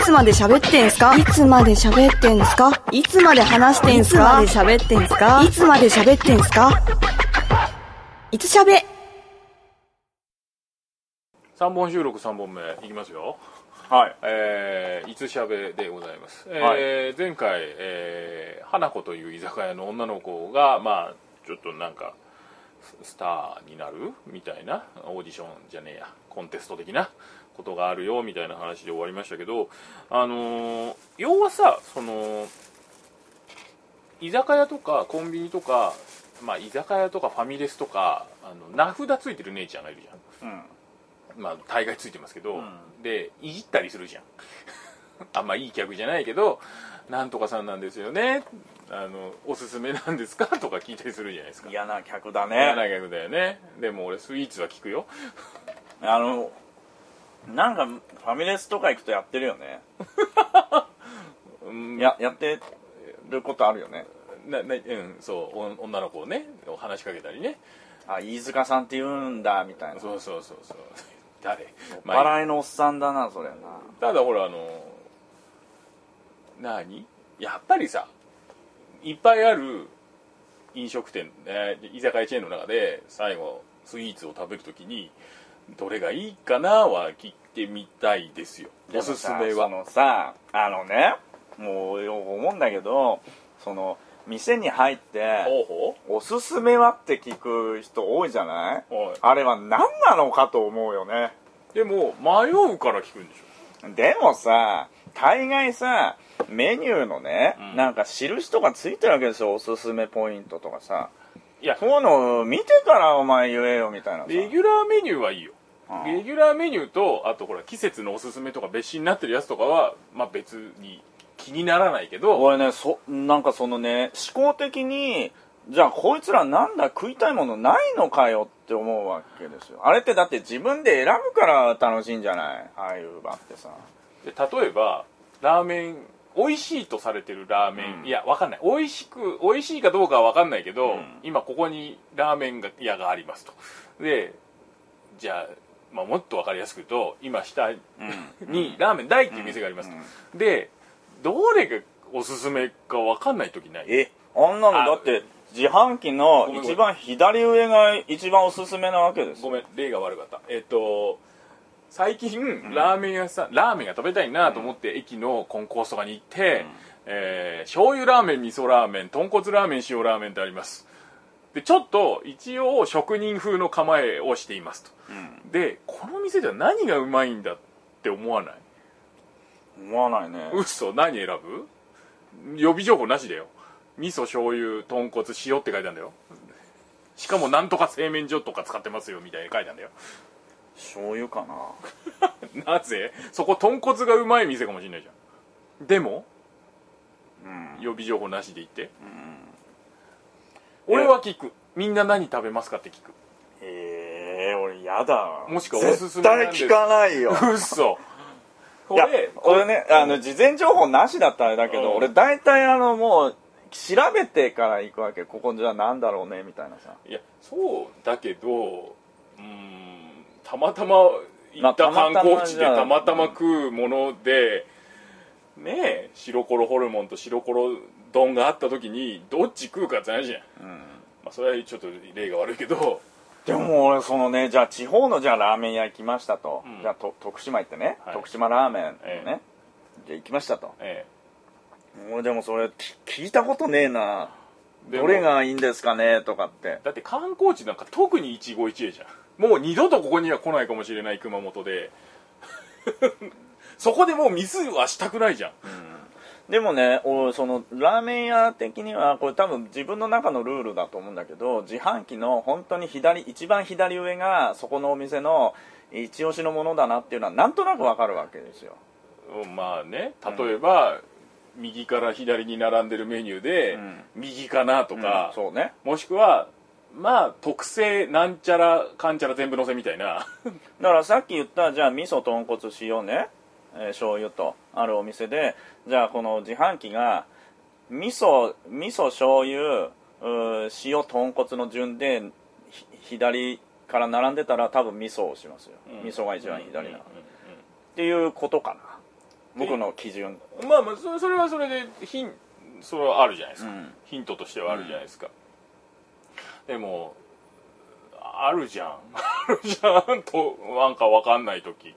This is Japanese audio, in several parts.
つまで喋ってんすか？いつまで喋ってんすか？いつまで話してんすか？いつまで喋ってんすか？いつまで喋ってんすか？いつ喋？3本収録3本目いきますよ。はい。えー、いつしゃべでございます、えーはい。前回、えー花子という居酒屋の女の子がまあちょっとなんかススターになるみたいなオーディションじゃねえやコンテスト的なことがあるよみたいな話で終わりましたけどあのー要はさその居酒屋とかコンビニとかまあ居酒屋とかファミレスとかあの名札ついてる姉ちゃんがいるじゃん。うん。まあ大概ついてますけど、うん。でいじったりするじゃん。あんまいい客じゃないけど「なんとかさんなんですよね。あのおすすめなんですか?」とか聞いたりするじゃないですか。嫌な客だ嫌ねな客だよねでも俺スイーツは聞くよあのなんかファミレスとか行くとやってるよね。うん。ややってることあるよね。ななうんそうお女の子をね話しかけたりね。あ飯塚さんって言うんだみたいな。そうそうそうそう。誰、まあ笑いのおっさんだなそれな。ただほらあの何？やっぱりさいっぱいある飲食店、えー居酒屋チェーンの中で最後スイーツを食べるときにどれがいいかなは聞いてみたいですよ。おすすめは。そのさあのねもう思うんだけどその店に入っておすすめはって聞く人多いじゃない？あれは何なのかと思うよね。でも迷うから聞くんでしでもさ大概さメニューのね、うん。なんか印とかついてるわけですよおすすめポイントとかさ。ょいや。そういうの見てからお前言えよみたいなさ。レギュラーメニューはいいよ。うんレギュラーメニューとあとほら季節のおすすめとか別紙になってるやつとかはまあ別に気にならないけど俺ねそなんかそのね思考的にじゃあこいつらなんだ食いたいものないのかよって思うわけですよ。あれってだって自分で選ぶから楽しいんじゃない？ああいう場ってさ。で例えばラーメン美味しいとされてるラーメン、うん。いやわかんない。美味しく美味しいかどうかはわかんないけど、うん。今ここにラーメンが屋がありますと。でじゃあ、まあ、もっとわかりやすく言うと今下にラーメン大っていう店がありますでどれがおすすめかわかんない時ない。えあんなのあだって自販機の一番左上が一番おすすめなわけですよ。ごめん例が悪かった。えっ、と最近、ラーメン屋さんラーメンが食べたいなと思って、駅のコンコースとかに行って、えー醤油ラーメン味噌ラーメン豚骨ラーメン塩ラーメンってありますでちょっと一応職人風の構えをしていますと。うん。でこの店では何がうまいんだって思わない？思わないね。嘘何選ぶ？予備情報なしだよ。味噌醤油豚骨塩って書いてあるんだよ。しかもなんとか製麺所とか使ってますよみたいに書いてあるんだよ。醤油かな。なぜ？そこ豚骨がうまい店かもしれないじゃん。でもうん。予備情報なしで言って。うん俺は聞く。みんな何食べますかって聞く。ええ俺やだ。もしくはおすすめ絶対聞かないよ。嘘。こいやれ俺ねあの事前情報なしだったらあれだけどうん。俺大体あのもう調べてから行くわけ。ここじゃあなんだろうねみたいなさ。いやそうだけどうーんたまたま行った観光地でたまたま食うものでねえ白コロホルモンと白コロ丼があった時にどっち食うかってないじゃん、うん。まあ、それはちょっと例が悪いけど。でも俺そのねじゃあ地方のじゃあラーメン屋行きましたと、うん。じゃあと徳島行ってね、はい。徳島ラーメンね、えじゃあ行きましたと。え俺でもそれき聞いたことねえな。どれがいいんですかねとかって。だって観光地なんか特に一期一会じゃん。もう二度とここには来ないかもしれない熊本で。そこでもうミスはしたくないじゃんでもね俺そのラーメン屋的にはこれ多分自分の中のルールだと思うんだけど自販機の本当に左一番左上がそこのお店の一押しのものだなっていうのはなんとなくわかるわけですよ。うんまあね。例えば、右から左に並んでるメニューで、うん。右かなとかうん、そうね。もしくはまあ特製なんちゃらかんちゃら全部のせみたいな。だからさっき言ったじゃあ味噌豚骨塩ね、えー醤油とあるお店でじゃあこの自販機が味噌味噌醤油塩豚骨の順でひ左から並んでたら多分味噌をしますよ、味噌が一番左な、うんうんうんっていうことか僕の基準。まあまあそれはそれでヒンそれはあるじゃないですか、うん。ヒントとしてはあるじゃないですか、でもあるじゃん。あるじゃんとなんか分かんない時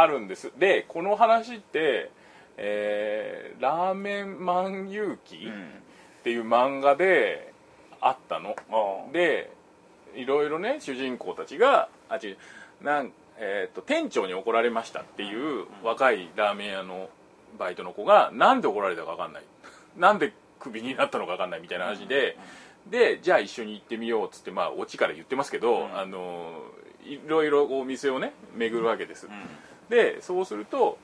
あるんです。でこの話って、えーラーメンマン勇気」っていう漫画であったの、あでいろいろね主人公たちがあ違うなん、えー、と店長に怒られましたっていう若いラーメン屋のバイトの子がなんで怒られたか分かんない。なんでクビになったのか分かんないみたいな話で、でじゃあ一緒に行ってみようっつってまあオチから言ってますけど、うん。あのいろいろお店をね巡るわけです、うんでそうすると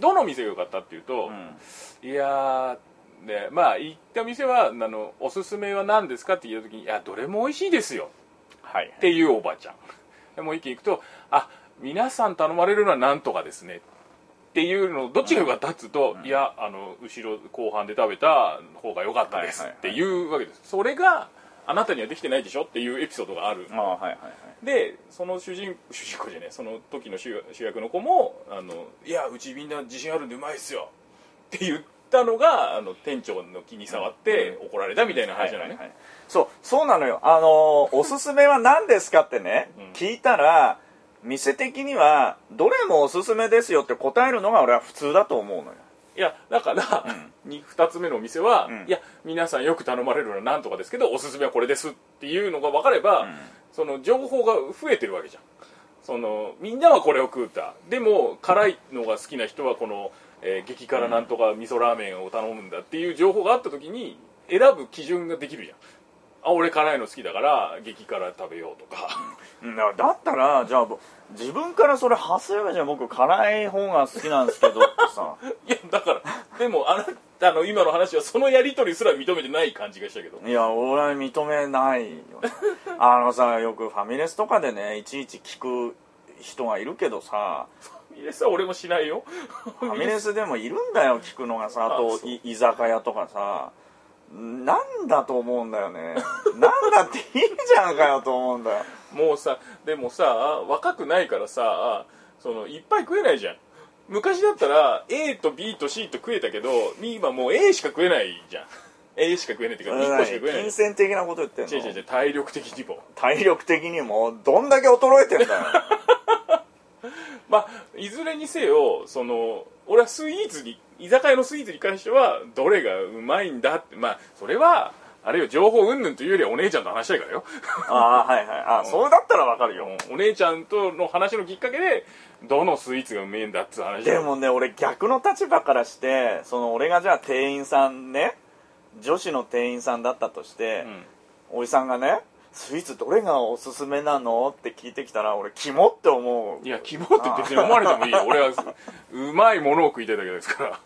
どの店が良かったっていうと、うん。いやーでまあ行った店はあのおすすめは何ですかって言った時に「いやどれも美味しいですよ」はいっていうおばちゃん。でもう一気に行くと「あ皆さん頼まれるのはなんとかですね」っていうのどっちが良かったっつうと、うん。いやあの後ろ後半で食べた方が良かったですはいはいはい。っていうわけです。それがあなたにはできてないでしょっていうエピソードがある。ああはいはいはい。でその主人 主人公じゃねえその時の主主役の子もあの「いやうちみんな自信あるんでうまいっすよ」って言ったのがあの店長の気に障って怒られたみたいな話なのね、はいはいはい。そうそうなのよ。あのー おすすめは何ですかってね、うん。聞いたら店的にはどれもおすすめですよって答えるのが俺は普通だと思うのよいやだから、に2つ目のお店は、うん。いや皆さんよく頼まれるのはなんとかですけどおすすめはこれですっていうのが分かれば、うん。その情報が増えてるわけじゃん。そのみんなはこれを食うた。でも辛いのが好きな人はこの、えー激辛なんとか味噌ラーメンを頼むんだっていう情報があった時に選ぶ基準ができるじゃん。あ俺辛いの好きだから激辛食べようとか、だだったらじゃあぼ自分からそれ発せればじゃあ僕辛い方が好きなんですけどってさ。いやだからでもあなたの今の話はそのやり取りすら認めてない感じがしたけど。いや俺は認めないよね。あのさよくファミレスとかでねいちいち聞く人がいるけどさ。ファミレスは俺もしないよ。ファミレスでもいるんだよ聞くのがさあとい居酒屋とかさ。なんだと思うんだよね。なんだっていいじゃんかよと思うんだよもうさでもさ若くないからさそのいっぱい食えないじゃん。昔だったら A と B と C と食えたけど今もう A しか食えないじゃん。A しか食えないっていうか1個しか食えない。金銭的なこと言ってんの？違う違う違う体力的にも。体力的にもどんだけ衰えてんだよ。まあいずれにせよその俺はスイーツに居酒屋のスイーツに関してはどれがうまいんだってまあそれはあれよ情報云々というよりはお姉ちゃんと話したいからよ。ああはいはい。あそれだったらわかるよ。お姉ちゃんとの話のきっかけでどのスイーツがうめえんだっつう話。でもね俺逆の立場からしてその俺がじゃあ店員さんね女子の店員さんだったとして、おじさんがねスイーツどれがおすすめなのって聞いてきたら俺キモって思う。いや希望って別に思われてもいいよ。俺はうまいものを食いたいだけですから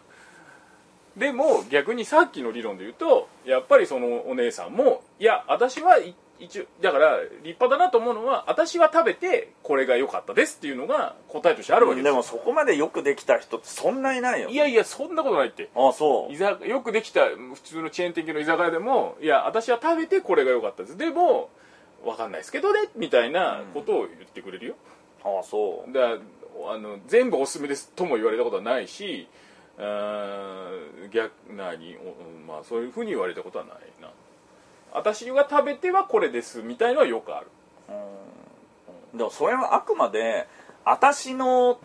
でも逆にさっきの理論で言うとやっぱりそのお姉さんもいや私はい一応だから立派だなと思うのは私は食べてこれが良かったですっていうのが答えとしてあるわけですよ。でもそこまでよくできた人ってそんないないよ。いやいやそんなことないって。あそう。居酒よくできた普通のチェーン店の居酒屋でもいや私は食べてこれが良かったです。でも分かんないですけどねみたいなことを言ってくれるよ、あそう。だあの全部おすすめですとも言われたことはないし逆何おまあそういうふうに言われたことはないな。私が食べてはこれですみたいのはよくある。でもそれはあくまで私の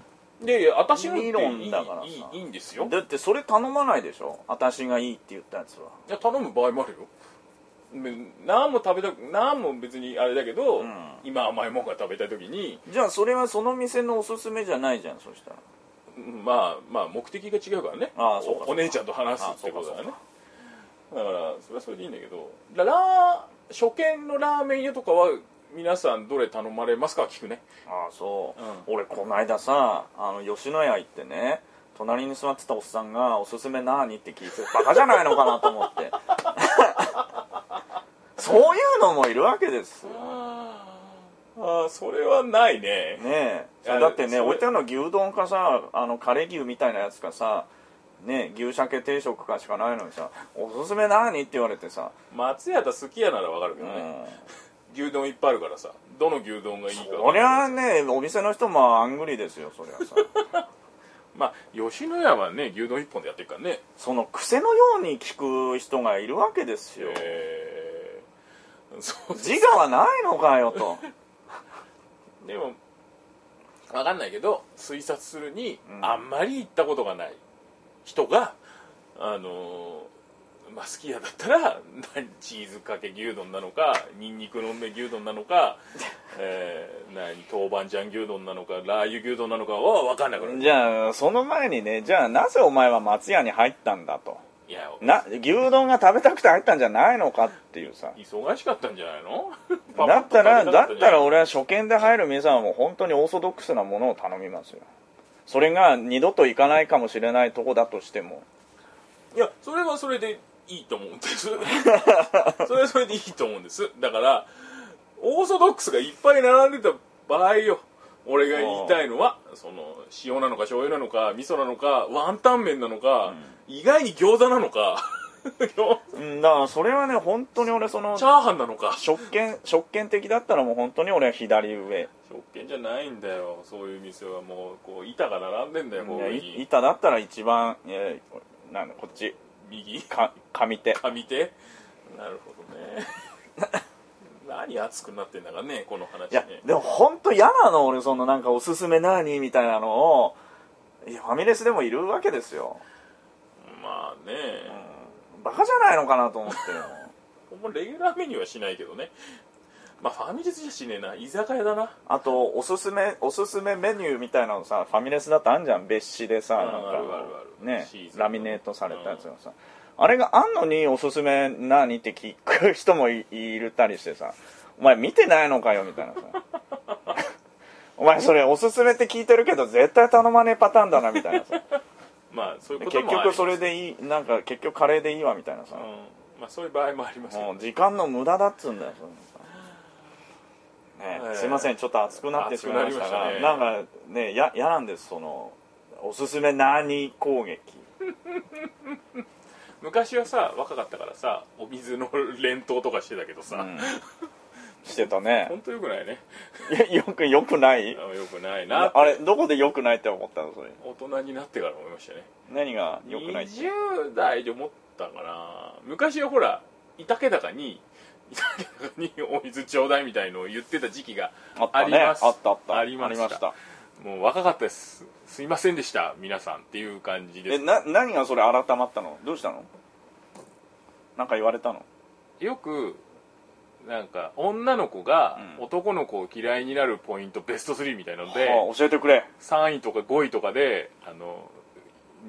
で私の理論だからさ。いいいいんですよ。だってそれ頼まないでしょ？私がいいって言ったやつは。いや頼む場合もあるよ。べ何も食べたく何も別にあれだけど、うん。今甘いもんが食べたい時に。じゃあそれはその店のおすすめじゃないじゃんそしたら。うんまあまあ目的が違うからね。ああそうかおお姉ちゃんと話すってことだね。あだからそれはそれでいいんだけどラ初見のラーメン屋とかは皆さんどれ頼まれますか聞くね。ああそう、う俺この間さあの吉野家行ってね隣に座ってたおっさんが「おすすめ何?」って聞いてバカじゃないのかなと思って。そういうのもいるわけですよああそれはないね。ねだってね置いてあるの牛丼かさあの枯れ牛みたいなやつかさね牛鮭定食かしかないのにさ「おすすめ何?」って言われてさ、松屋と好きやならわかるけうどね、ん、牛丼いっぱいあるからさどの牛丼がいいかそりゃねお店の人もアングリですよそりゃさ。まあ吉野家はね牛丼一本でやってるからね。その癖のように聞く人がいるわけですよ、え自我はないのかよと でも分かんないけど推察するに、うん。あんまり行ったことがない人があのまあ好きやだったら何チーズかけ牛丼なのかニンニクの梅牛丼なのか、えー、何豆板醤牛丼なのかラー油牛丼なのかは分かんなくなる。じゃあその前にねじゃあなぜお前は松屋に入ったんだといやな牛丼が食べたくて入ったんじゃないのかっていうさ。忙しかったんじゃないの？だったらだったら俺俺は初見で入る店はもう本当にオーソドックスなものを頼みますよ。それが二度と行かないかもしれないとこだとしても。いやそれはそれでいいと思うんです。それはそれでいいと思うんです。だからオーソドックスがいっぱい並んでた場合よ俺が言いたいのはその塩なのか醤油なのか味噌なのかワンタン麺なのか、意外に餃子なのか。餃 うんだからそれはね本当に俺そのチャーハンなのか。食券食券的だったらもう本当に俺は左上。食券じゃないんだよ。そういう店はもうこう板が並んでんだよこういやに。板だったら一番えーなんだこっち。右。か上手。上手。なるほどね 何熱くなってんだかねこの話いやねでも本当嫌なの俺そのなんかおすすめ何みたいなのをいやファミレスでもいるわけですよ、まあね、うん、バカじゃないのかなと思って。よ ほんまレギュラーメニューはしないけどね。まあファミレスじゃしねえな。居酒屋だな。あとおすすめおすすめメニューみたいなのさファミレスだとあんじゃん。別紙でさうんなんかねラミネートされたやつがさ、あれがあんのにおすすめ何って聞く人もいいるたりしてさお前見てないのかよみたいなさ。お前それおすすめって聞いてるけど絶対頼まねえパターンだなみたいなさ。まあそういうこと結もあり局それでいいなんか結局カレーでいいわみたいなさ。うん、まあそういう場合もありますもう時間の無駄だっつうんだよねええすいませんちょっと熱くなってしまいましたがね。なんかねや嫌なんですそのおすすめ何攻撃昔はさ若かったからさお水の連投とかしてたけどさ、うん。してたね。本当よくないね。いやよくよくない？よくないなあれどこでよくないって思ったの？それ。大人になってから思いましたね。何がよくないって？20代で思ったかな。昔はほらいたけだかにいたけだかにお水ちょうだいみたいのを言ってた時期があります。あったあった。ありました。もう若かったですすいませんでした皆さんっていう感じです。えな何がそれ改まったの？どうしたの？なんか言われたの？よくなんか女の子がうん。男の子を嫌いになるポイントベスト3みたいので、はあ教えてくれ。3位とか5位とかであの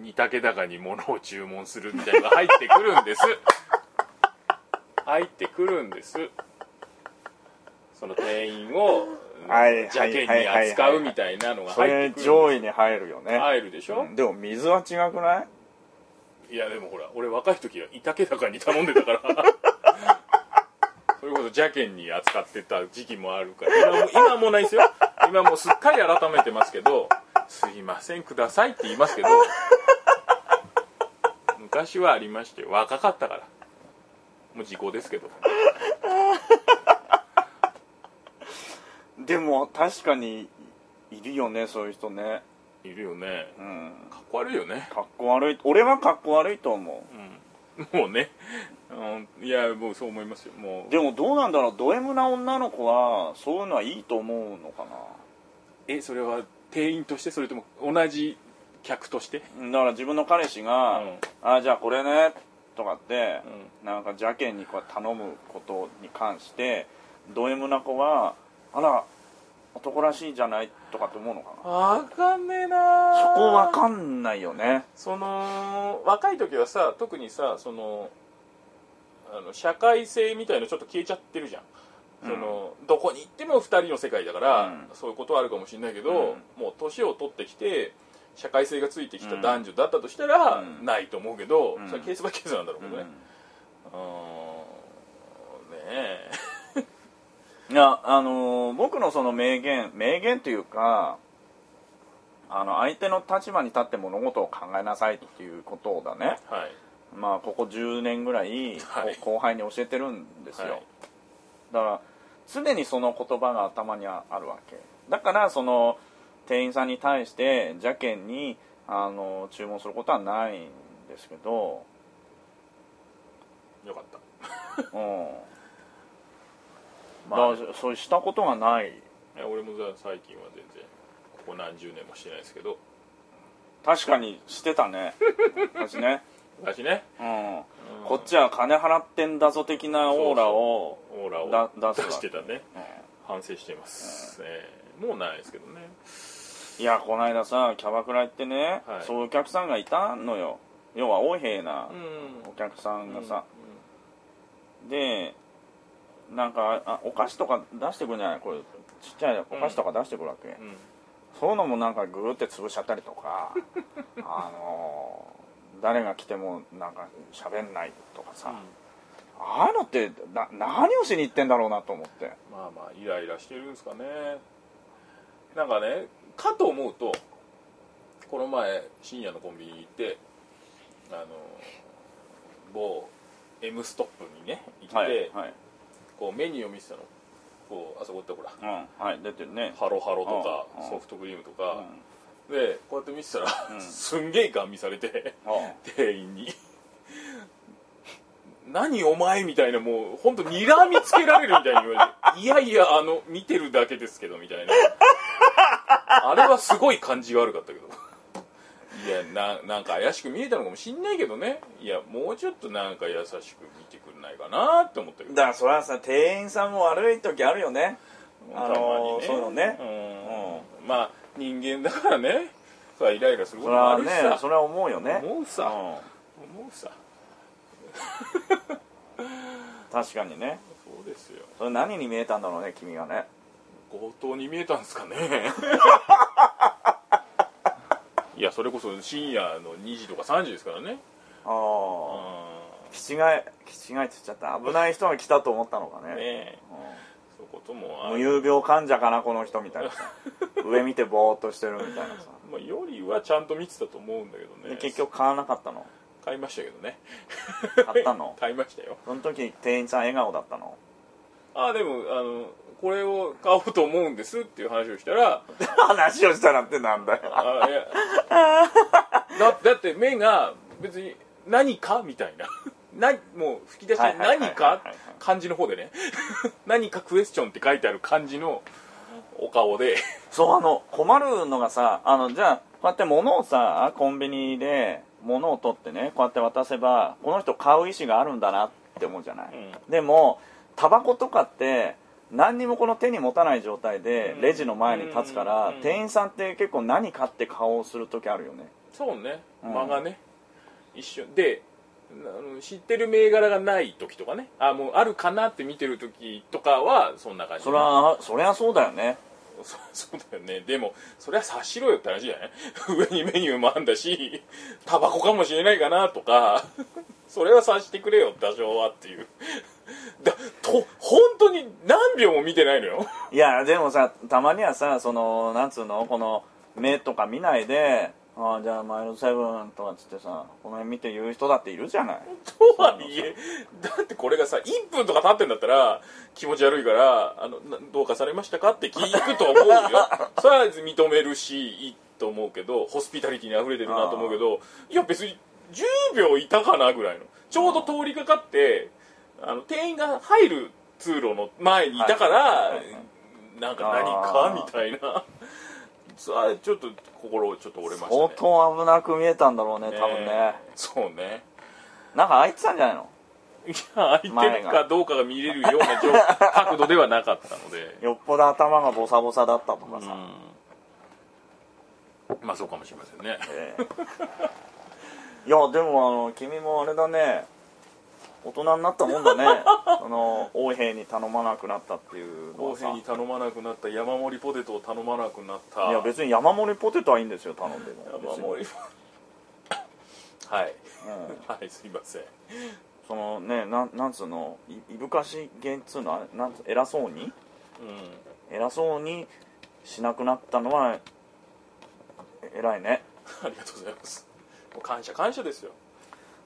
煮竹高に物を注文するみたいなのが入ってくるんです。入ってくるんです。その店員をはい邪険に扱うみたいなのが入ってくる上位に入るよね。入るでしょ、うん。でも水は違くない？いやでもほら俺若い時は板竹高に頼んでたから。それこそ邪険に扱ってた時期もあるから。今も今もないですよ。今もうすっかり改めてますけど「すいませんください」って言いますけど昔はありまして若かったから。もう時効ですけどでも確かにいるよねそういう人ね。いるよね。うん。かっこ悪いよね。かっこ悪い。俺はかっこ悪いと思う。ん。もうね、うん、いやもうそう思いますよ。もう。うでもどうなんだろう。ド M な女の子はそういうのはいいと思うのかえそれは店員として？それとも同じ客として？なだから自分の彼氏がうん「あじゃあこれね」とかってうなんか邪険にこう頼むことに関してド M な子は「あら男らしいじゃない?」とかって思うのかな？わかんねえなそこわかんないよね。その若い時はさ特にさそのあの社会性みたいのちょっと消えちゃってるじゃん、うん。そのどこに行っても2人の世界だから、うん。そういうことはあるかもしれないけど、うん。もう年を取ってきて社会性がついてきた男女だったとしたら、うん。ないと思うけど、うん。それはケースバイケースなんだろうけどね、うん、ねえいやあのー僕のその名言名言というかあの相手の立場に立って物事を考えなさいっていうことだね。はい。まあここ10年ぐらい、はい。後輩に教えてるんですよ、はい。だから常にその言葉が頭にあるわけ。だからその店員さんに対して邪険にあの注文することはないんですけど、よかった。うんまあだからそうしたことがない。いや俺もさ最近は全然ここ何十年もしてないですけど。確かにしてたね。私ね、昔ね。うん、こっちは金払ってんだぞ的なオーラをオーラをだ 出してたね。反省しています、ええもうないですけどね。いやこの間さキャバクラ行ってね、はい。そういうお客さんがいたのよ。要は横柄なうん。お客さんがさ、でなんかあお菓子とか出してくるんじゃない？これちっちゃいお菓子とか出してくるわけ、うん。うんそういうのもなんかグーって潰しちゃったりとか。あの誰が来てもなんか喋んないとかさ、ああいうのってな何をしに行ってんだろうなと思って。まあまあイライラしてるんですかね。なんかねかと思うとこの前深夜のコンビニ行ってあの某 M ストップにね行って、はいはい、こうメニューを見てたの。こうあそこってほら。うん、はい出てるね。ハロハロとかうん。うん。ソフトクリームとか。うん。でこうやって見てたら、うん。すんげえガン見されてあ店員に。何お前みたいなもう本当睨みつけられるみたいに言われて。いやいやあの見てるだけですけどみたいな。あれはすごい感じが悪かったけどいやななんか怪しく見えたのかもしんないけどね。いやもうちょっとなんか優しく見てくんないかなって思ったけど。だからそれはさ店員さんも悪い時あるよね。あのたまにそういうのね。うん。まあ人間だからね。それはイライラするそれはこともあるしさ。ねそれは思うよね。思うさ。うん。思うさ。確かにね。そうですよ。それ何に見えたんだろうね君がね。強盗に見えたんですかね いやそれこそ深夜の2時とか3時ですからね。ああう気違い気違いって言っちゃった。危ない人が来たと思ったのかね。ん。ねそういうこともあ無る、遊病患者かなこの人みたいなさ。上見てぼーっとしてるみたいなさ。まあ、よりはちゃんと見てたと思うんだけどでね。結局買わなかったの？買いましたけどね。買ったの？買いましたよ。その時店員さん笑顔だったの？あでもあのこれを買おうと思うんですっていう話をしたら 話をしたらってなんだよ。あいやだだって目が別に何かみたいな。なもう吹き出しではいはいはいはい何か漢字の方でね。何かクエスチョンって書いてある漢字のお顔で。そうあの困るのがさあのじゃあこうやって物をさコンビニで物を取ってねこうやって渡せばこの人買う意思があるんだなって思うじゃない、うでもタバコとかって何にもこの手に持たない状態でうん。レジの前に立つから、うん。店員さんって結構何買って顔をする時あるよね。そうね。うん。間がね、一瞬で知ってる銘柄がない時とかね。あもうあるかなって見てる時とかはそんな感じ。そりゃそりゃそうだよね。そそうだよね。でもそれは察しろよって話じゃない？上にメニューもあんだしタバコかもしれないかなとか。それは察してくれよ多少はっていうだと本当に何秒も見てないのよ。いやでもさたまにはさそのなんつうのこの目とか見ないでああじゃあマイルドセブンとかっつってさこの辺見て言う人だっているじゃない。とはいえだってこれがさ1分とか経ってんだったら気持ち悪いからあのなどうかされましたかって聞くと思うよ。それは認めるしいいと思うけどホスピタリティに溢れてるなと思うけどいや別に10秒いたかなぐらいの。ちょうど通りかかってあの店員が入る通路の前にいたから、はいなんか何かみたいな。それはちょっと心ちょっと折れましたね。相当危なく見えたんだろうね多分ね。そうね。なんか開いてたんじゃないの？いや空いてるかどうかが見れるような状角度ではなかったので、よっぽど頭がボサボサだったとかさ、うん。まあそうかもしれませんね。ええ。いやでもあの君もあれだね大人になったもんだね。あの横柄に頼まなくなったっていうの公はさ。平に頼まなくなった山盛りポテトを頼まなくなった。いや別に山盛りポテトはいいんですよ頼んでも。山盛りはい。うん。はいすいません。そのねなんなんつうの？いいぶかしげんつうの？あれなんつう偉そうに？うん。偉そうにしなくなったのはえ偉いね。ありがとうございます。もう感謝感謝ですよ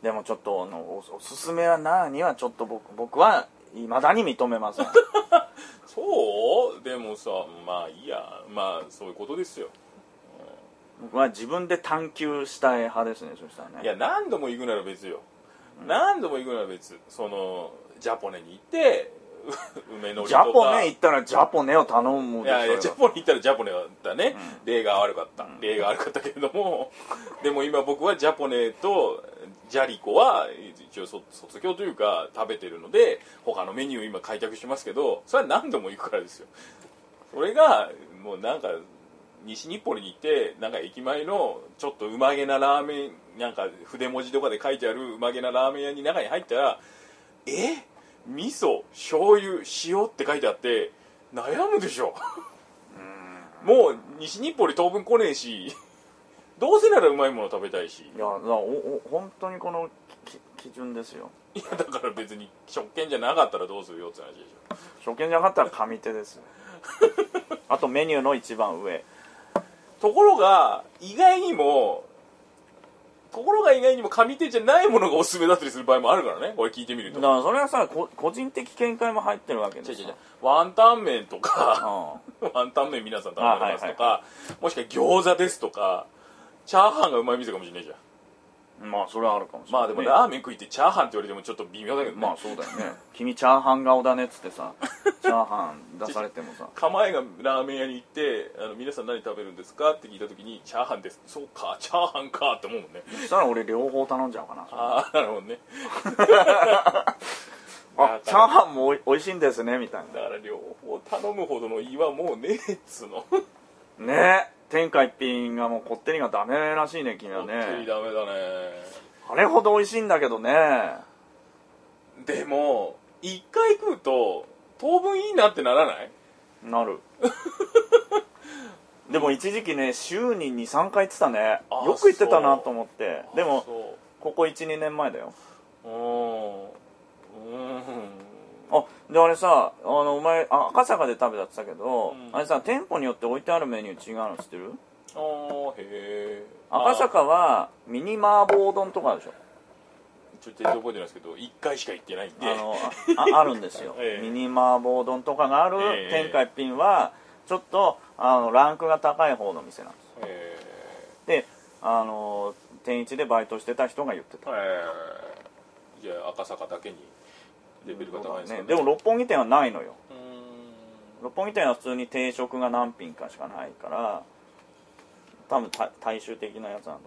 でもちょっとあのおおすすめは何はちょっと僕僕はいまだに認めません。そう？でもさまあいいや。まあそういうことですよ、僕は自分で探求したい派ですねそしたらね。いや何度も行くなら別よ、何度も行くなら別。そのジャポネに行ってう 梅のりジとか。ャポネ行ったらジャポネを頼むいやいやジャポポネ行ったらジャポネだったね、例が悪かった、例が悪かったけれども。でも今僕はジャポネとジャリコは一応そ卒業というか食べてるので他のメニュー今開拓してますけどそれは何度も行くからですよ。それがもうなんか西日暮里に行ってなんか駅前のちょっとうまげなラーメンなんか筆文字とかで書いてあるうまげなラーメン屋に中に入ったらえ？味噌醤油塩って書いてあって悩むでしょ。もう西日暮里当分来ねえし どうせならうまいもの食べたいし。いやおお本当にこのき基準ですよ。いやだから別に食券じゃなかったらどうするよって話でしょ。初見じゃなかったら上手ですよ。あとメニューの一番上。ところが意外にもところが意外にも上手じゃないものがおすすめだったりする場合もあるからね。これ聞いてみると。だからそれはさこ個人的見解も入ってるわけ違う違う違うワンタン麺とかう ワンタン麺皆さん食べられますとか、もしくは餃子ですとかチャーハンがうまい店かもしれないじゃんんまあそれはあるかもしれない、まあでもラーメン食いってチャーハンって言われてもちょっと微妙だけどね、まあそうだよね。君チャーハン顔だねっつってさ チャーハン出されてもさ。構えがラーメン屋に行ってあの皆さん何食べるんですかって聞いた時にチャーハンです。そうかチャーハンかって思うもんね。そしたら俺両方頼んじゃおうかな。ああなるほどね。あチャーハンもおいおいしいんですねみたいだから両方頼むほどの胃はもうねえっつうの。なね天下一品がもうこってりがダメらしいね君は本当にねダメだね。あれほど美味しいんだけどね。でも一回食うと当分いいなってならない？なる。でも一時期ね週に23回行ってたね。あよく行ってたなと思って。でもそここ12年前だよ。ううん。うんあであれさあのお前あ赤坂で食べたって言ったけど、うん。あれさ店舗によって置いてあるメニュー違うの知ってる？あーへえ赤坂はミニ麻婆丼とかあるでしょ。ちょっと覚えてないですけど1回しか行ってないんで。あのあああるんですよ、ええ。ミニ麻婆丼とかがあるええ。天下一品はちょっとあのランクが高い方の店なんです。えであの天一でバイトしてた人が言ってた。ー、え。ー、じゃあ赤坂だけにレベルが高いんですかね。ねでも六本木店はないのよ。六本木店は普通に定食が何品かしかないから多分た大衆的なやつなんだ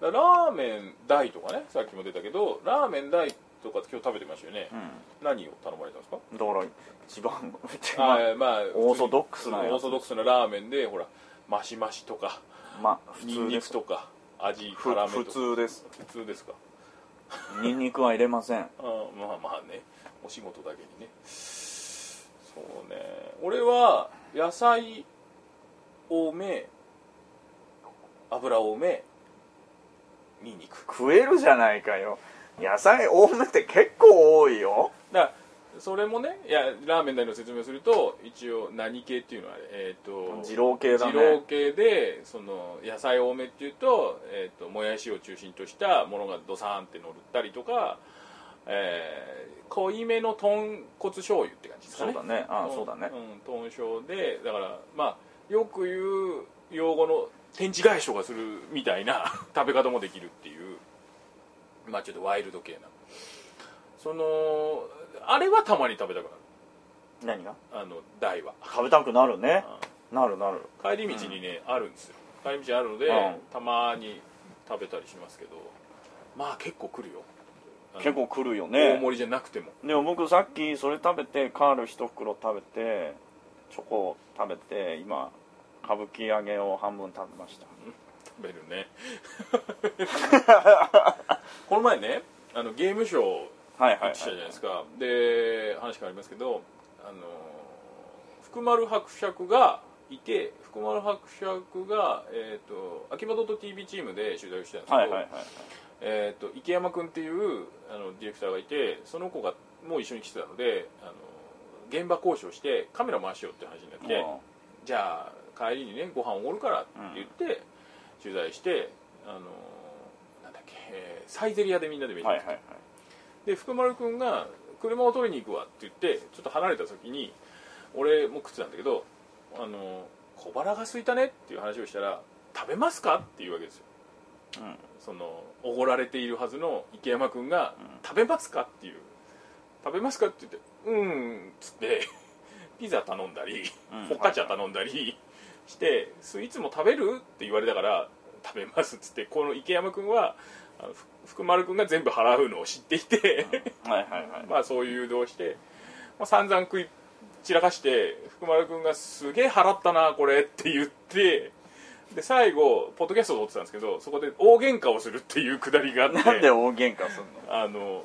と思うラーメン大とかねさっきも出たけどラーメン大とか今日食べてましたよね、け何を頼まれたんですか？うんだから一番一あまあオーソドックスなオーソドックスなラーメンでほらマシマシとかまあ普ニンニ通ですクとか味辛めとか。通です。普通ですか？ニンニクは入れません。あーまあまあねお仕事だけにね。そうね。俺は野菜多め油多めニンニク食えるじゃないかよ。野菜多めって結構多いよ。だからそれもねいやラーメン大の説明をすると一応何系っていうのはえっ、と二郎系だね。二郎系でその野菜多めっていうと,、えー、ともやしを中心としたものがドサーンって乗ったりとか、えー濃いめの豚骨醤油って感じですかね。そうだね。あん。そうだね。うん豚醤でだからまあよく言う用語の天地返しとかするみたいな 食べ方もできるっていうまあちょっとワイルド系な。そのあれはたまに食べたく何が？なるあの大は。食べたくなるね。なるなる。帰り道にね、あるんですよ。帰り道あるので、うん。たまに食べたりしますけど。まあ結構来るよ結構来るよ大ね盛りじゃなくても。でも僕さっきそれ食べてカール一袋食べてチョコ食べて今歌舞伎揚げを半分食べました。食べるね。この前ねあのゲームショーはいはい、はい。行ってきたじゃないですか、で話変わりますけどあの福丸伯爵がいて福丸伯爵が、えー、と秋葉 .tv チームで取材をしてたんですけど、はいはいはいえー、と池山君っていうあのディレクターがいてその子がもう一緒に来てたのであの現場交渉してカメラ回しようって話になって、じゃあ帰りにねご飯おごるからって言って、取材してあのなんだっけ、えーサイゼリアでみんなで飯を食って。はいはいはい。で福丸君が車を取りに行くわって言ってちょっと離れた時に俺も食ってたんだけどあの小腹が空いたねっていう話をしたら食べますか？っていうわけですよ。うんそのおごられているはずの池山君が「食べますか?」っていう「食べますか?」って言って「うん」っつって ピザ頼んだりうんフォッカチャ頼んだりして「スイーツも食べる?」って言われたから「食べます」っつってこの池山君は福丸君が全部払うのを知っていてはいはいはい まあそういう誘導して、まあ、散々食い散らかして福丸君が「すげえ払ったなこれ」って言ってで最後ポッドキャストを撮ってたんですけどそこで大喧嘩をするっていうくだりがあってなんで大喧嘩すんの？あの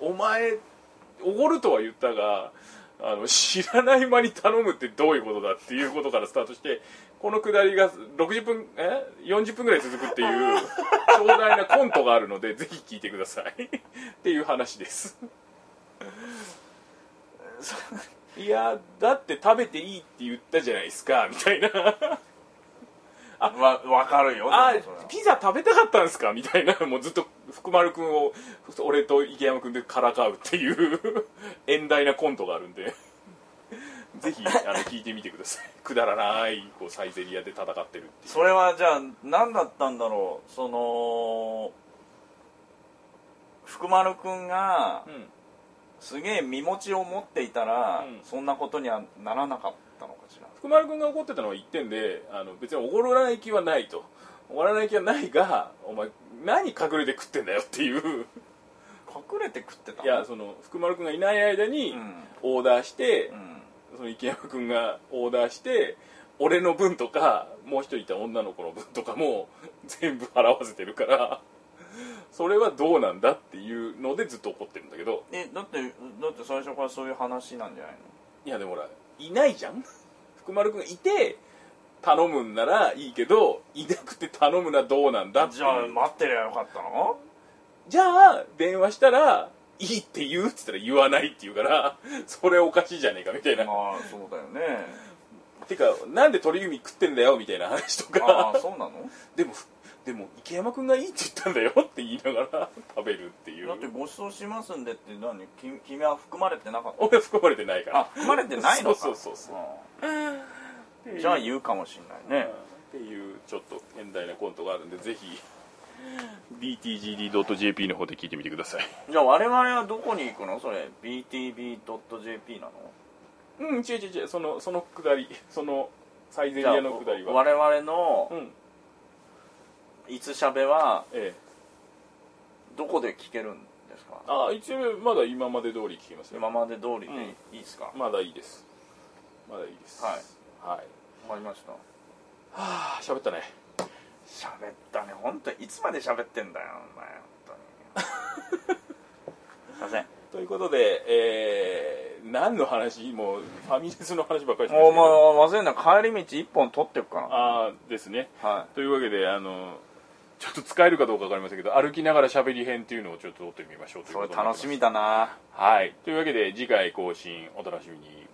お前おごるとは言ったがあの知らない間に頼むってどういうことだっていうことからスタートしてこのくだりが60分え？40分ぐらい続くっていう 壮大なコントがあるのでぜひ聞いてください。っていう話です。いやだって食べていいって言ったじゃないですかみたいなわ分かるよあピザ食べたかったんですか？みたいな。もうずっと福丸君を俺と池山君でからかうっていう 遠大なコントがあるんで。ぜひあの聞いてみてください。くだらないこうサイゼリヤで戦ってるってそれはじゃあ何だったんだろう？その福丸君がうん。すげえ身持ちを持っていたら、うん。そんなことにはならなかったのかしら福丸君が怒ってたのは1点であの別におごらない気はないと。おごらない気はないがお前何隠れて食ってんだよっていう。隠れて食ってたの？いやその福丸君がいない間にうん。オーダーして、うん。その池山君がオーダーして俺の分とかもう一人いた女の子の分とかも全部払わせてるからそれはどうなんだっていうのでずっと怒ってるんだけど。えだってだって最初からそういう話なんじゃないいやでもほらいないじゃん福丸君がいて頼むんならいいけどいなくて頼むのはどうなんだってじゃあ待ってりゃよかったの？じゃあ電話したらいいって言うって言ったら言わないって言うからそれおかしいじゃねえかみたいな。まあそうだよね。てかなんで鳥海食ってんだよみたいな話とか。ああそうなの？でもでも池山君がいいって言ったんだよ って言いながら 食べるっていう。だってご馳走しますんでって何？き君は含まれてなかった？俺は含まれてないから。あ含まれてないのか。そうそうそうそう。う。んじゃあ言うかもしんないね。っていうちょっと変態なコントがあるんでぜひ btgd.jp の方で聞いてみてください。じゃあ我々はどこに行くの？それ btb.jp なの？うん違う違う違う。そのそのくだりそのサイゼのくだりは。我々のうんいつしゃべはええ。どこで聞けるんですか？ああ一応まだ今まで通り聞きますよ。今まで通りでいいですか、まだいいです。まだいいです。はい。はい。わかりました。はあ喋ったね。喋ったね。本当いつまで喋ってんだよお前本当に。すいません。ということで、えー、何の話？もうファミレスの話ばっかりしまおしたけど前忘れんな。帰り道一本取ってくかああですね。なはというわけであのちょっと使えるかどうか分かりませんけど歩きながら喋り編っていうのをちょっと撮ってみましょういというそれ楽しことになります。みだな。はい。というわけで次回更新お楽しみに。はい